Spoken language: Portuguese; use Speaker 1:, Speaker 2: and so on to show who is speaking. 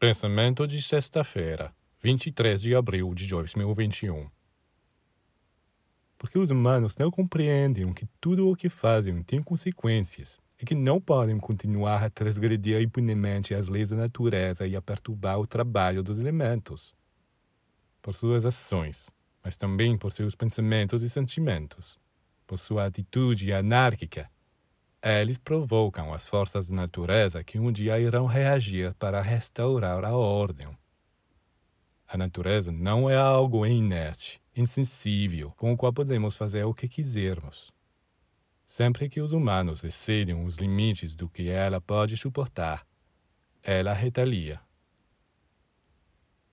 Speaker 1: Pensamento de sexta-feira, 23 de abril de 2021. Porque os humanos não compreendem que tudo o que fazem tem consequências e que não podem continuar a transgredir impunemente as leis da natureza e a perturbar o trabalho dos elementos. Por suas ações, mas também por seus pensamentos e sentimentos, por sua atitude anárquica eles provocam as forças da natureza que um dia irão reagir para restaurar a ordem. A natureza não é algo inerte, insensível, com o qual podemos fazer o que quisermos. Sempre que os humanos excedem os limites do que ela pode suportar, ela retalia.